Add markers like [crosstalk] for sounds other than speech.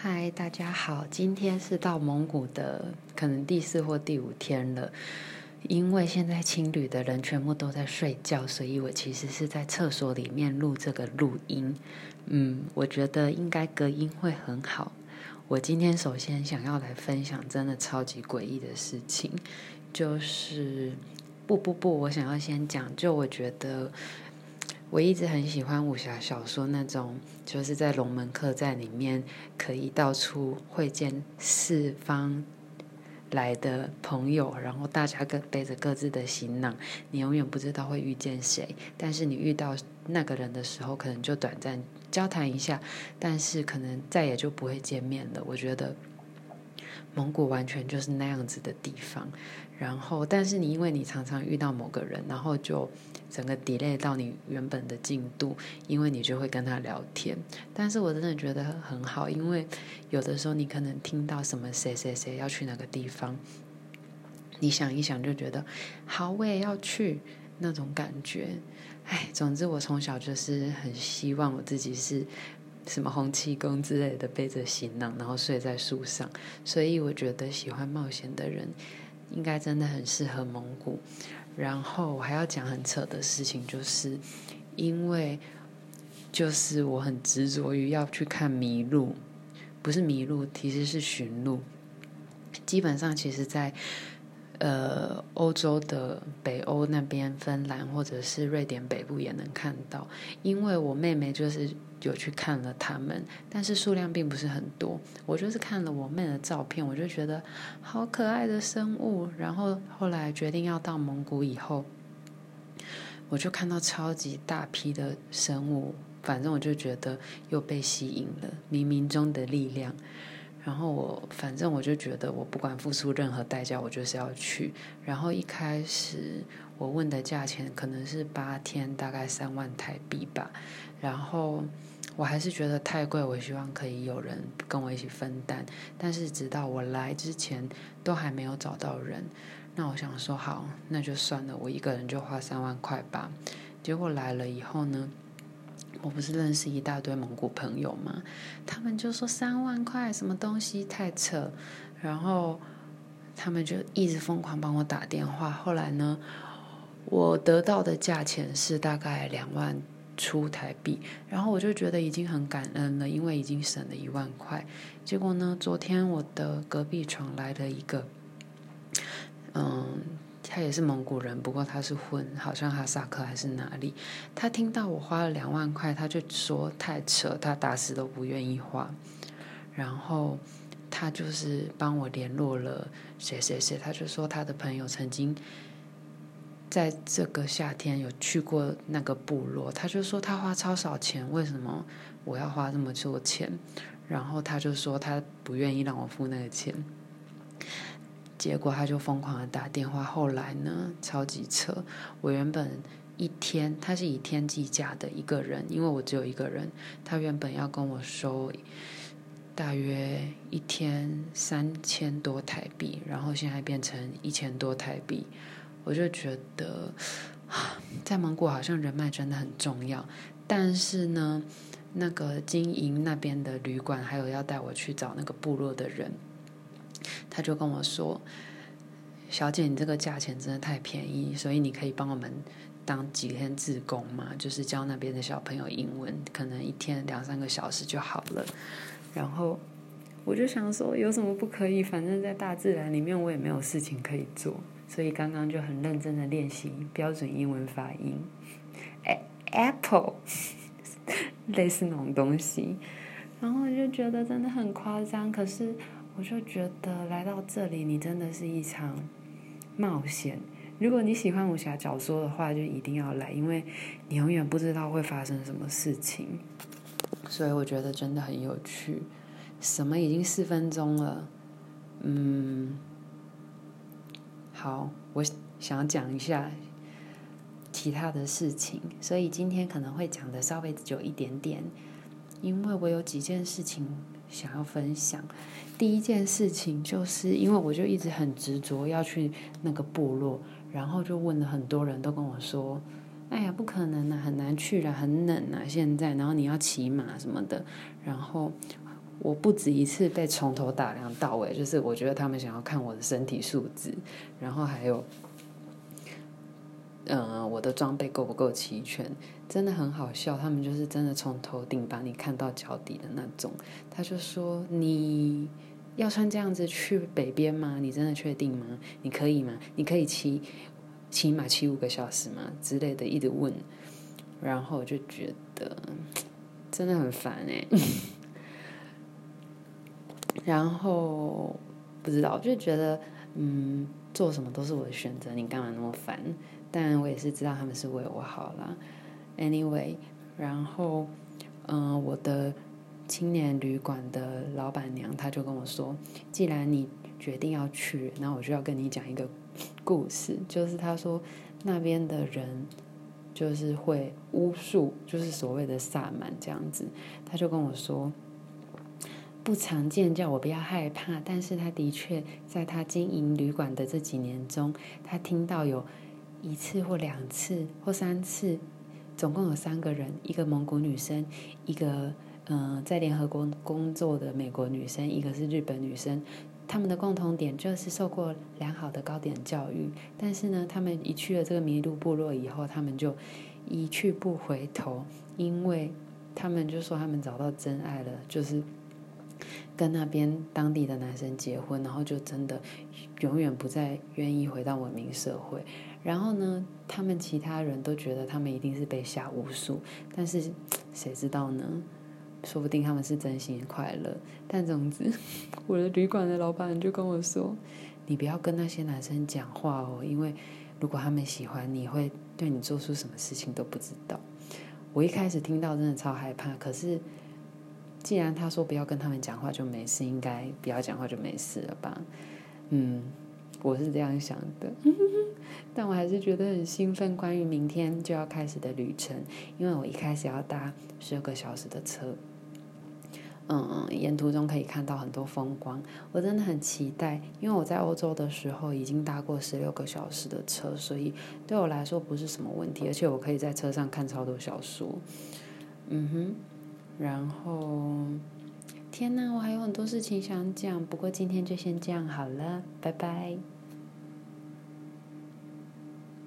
嗨，大家好，今天是到蒙古的可能第四或第五天了。因为现在青旅的人全部都在睡觉，所以我其实是在厕所里面录这个录音。嗯，我觉得应该隔音会很好。我今天首先想要来分享真的超级诡异的事情，就是不不不，我想要先讲，就我觉得。我一直很喜欢武侠小说那种，就是在龙门客栈里面可以到处会见四方来的朋友，然后大家各背着各自的行囊，你永远不知道会遇见谁，但是你遇到那个人的时候，可能就短暂交谈一下，但是可能再也就不会见面了。我觉得蒙古完全就是那样子的地方。然后，但是你因为你常常遇到某个人，然后就整个 delay 到你原本的进度，因为你就会跟他聊天。但是我真的觉得很好，因为有的时候你可能听到什么谁谁谁要去哪个地方，你想一想就觉得好，我也要去那种感觉。哎，总之我从小就是很希望我自己是什么洪七公之类的，背着行囊然后睡在树上。所以我觉得喜欢冒险的人。应该真的很适合蒙古，然后我还要讲很扯的事情，就是因为就是我很执着于要去看麋鹿，不是麋鹿，其实是驯鹿。基本上，其实在呃欧洲的北欧那边，芬兰或者是瑞典北部也能看到，因为我妹妹就是。有去看了他们，但是数量并不是很多。我就是看了我妹的照片，我就觉得好可爱的生物。然后后来决定要到蒙古以后，我就看到超级大批的生物，反正我就觉得又被吸引了，冥冥中的力量。然后我反正我就觉得我不管付出任何代价，我就是要去。然后一开始我问的价钱可能是八天，大概三万台币吧。然后我还是觉得太贵，我希望可以有人跟我一起分担。但是直到我来之前都还没有找到人，那我想说好，那就算了，我一个人就花三万块吧。结果来了以后呢，我不是认识一大堆蒙古朋友吗？他们就说三万块什么东西太扯，然后他们就一直疯狂帮我打电话。后来呢，我得到的价钱是大概两万。出台币，然后我就觉得已经很感恩了，因为已经省了一万块。结果呢，昨天我的隔壁床来了一个，嗯，他也是蒙古人，不过他是混，好像哈萨克还是哪里。他听到我花了两万块，他就说太扯，他打死都不愿意花。然后他就是帮我联络了谁谁谁，他就说他的朋友曾经。在这个夏天有去过那个部落，他就说他花超少钱，为什么我要花这么多钱？然后他就说他不愿意让我付那个钱，结果他就疯狂的打电话。后来呢，超级扯，我原本一天他是以天计价的一个人，因为我只有一个人，他原本要跟我收大约一天三千多台币，然后现在变成一千多台币。我就觉得，在蒙古好像人脉真的很重要。但是呢，那个经营那边的旅馆，还有要带我去找那个部落的人，他就跟我说：“小姐，你这个价钱真的太便宜，所以你可以帮我们当几天志工嘛，就是教那边的小朋友英文，可能一天两三个小时就好了。”然后我就想说，有什么不可以？反正在大自然里面，我也没有事情可以做。所以刚刚就很认真的练习标准英文发音，apple，[laughs] 类似那种东西，然后就觉得真的很夸张。可是我就觉得来到这里，你真的是一场冒险。如果你喜欢武侠小说的话，就一定要来，因为你永远不知道会发生什么事情。所以我觉得真的很有趣。什么已经四分钟了？嗯。好，我想讲一下其他的事情，所以今天可能会讲的稍微久一点点，因为我有几件事情想要分享。第一件事情就是因为我就一直很执着要去那个部落，然后就问了很多人都跟我说：“哎呀，不可能啊，很难去了，很冷啊，现在，然后你要骑马什么的。”然后我不止一次被从头打量到尾，就是我觉得他们想要看我的身体素质，然后还有，嗯、我的装备够不够齐全，真的很好笑。他们就是真的从头顶把你看到脚底的那种。他就说：“你要穿这样子去北边吗？你真的确定吗？你可以吗？你可以骑骑马骑五个小时吗？之类的，一直问。”然后我就觉得真的很烦哎。然后不知道，就觉得嗯，做什么都是我的选择，你干嘛那么烦？但我也是知道他们是为我好啦。Anyway，然后嗯、我的青年旅馆的老板娘，她就跟我说，既然你决定要去，那我就要跟你讲一个故事，就是她说那边的人就是会巫术，就是所谓的萨满这样子，她就跟我说。不常见，叫我不要害怕。但是他的确在他经营旅馆的这几年中，他听到有一次或两次或三次，总共有三个人，一个蒙古女生，一个嗯、在联合国工作的美国女生，一个是日本女生。他们的共同点就是受过良好的高点教育，但是呢，他们一去了这个麋鹿部落以后，他们就一去不回头，因为他们就说他们找到真爱了，就是。跟那边当地的男生结婚，然后就真的永远不再愿意回到文明社会。然后呢，他们其他人都觉得他们一定是被下巫术，但是 [tsk] 谁知道呢？说不定他们是真心快乐。但总之，[laughs] 我的旅馆的老板就跟我说：“你不要跟那些男生讲话哦，因为如果他们喜欢你，会对你做出什么事情都不知道。”我一开始听到真的超害怕，可是。既然他说不要跟他们讲话就没事，应该不要讲话就没事了吧？嗯，我是这样想的，[laughs] 但我还是觉得很兴奋，关于明天就要开始的旅程，因为我一开始要搭十二个小时的车，嗯，沿途中可以看到很多风光，我真的很期待，因为我在欧洲的时候已经搭过十六个小时的车，所以对我来说不是什么问题，而且我可以在车上看超多小说，嗯哼。然后，天呐，我还有很多事情想讲，不过今天就先这样好了，拜拜。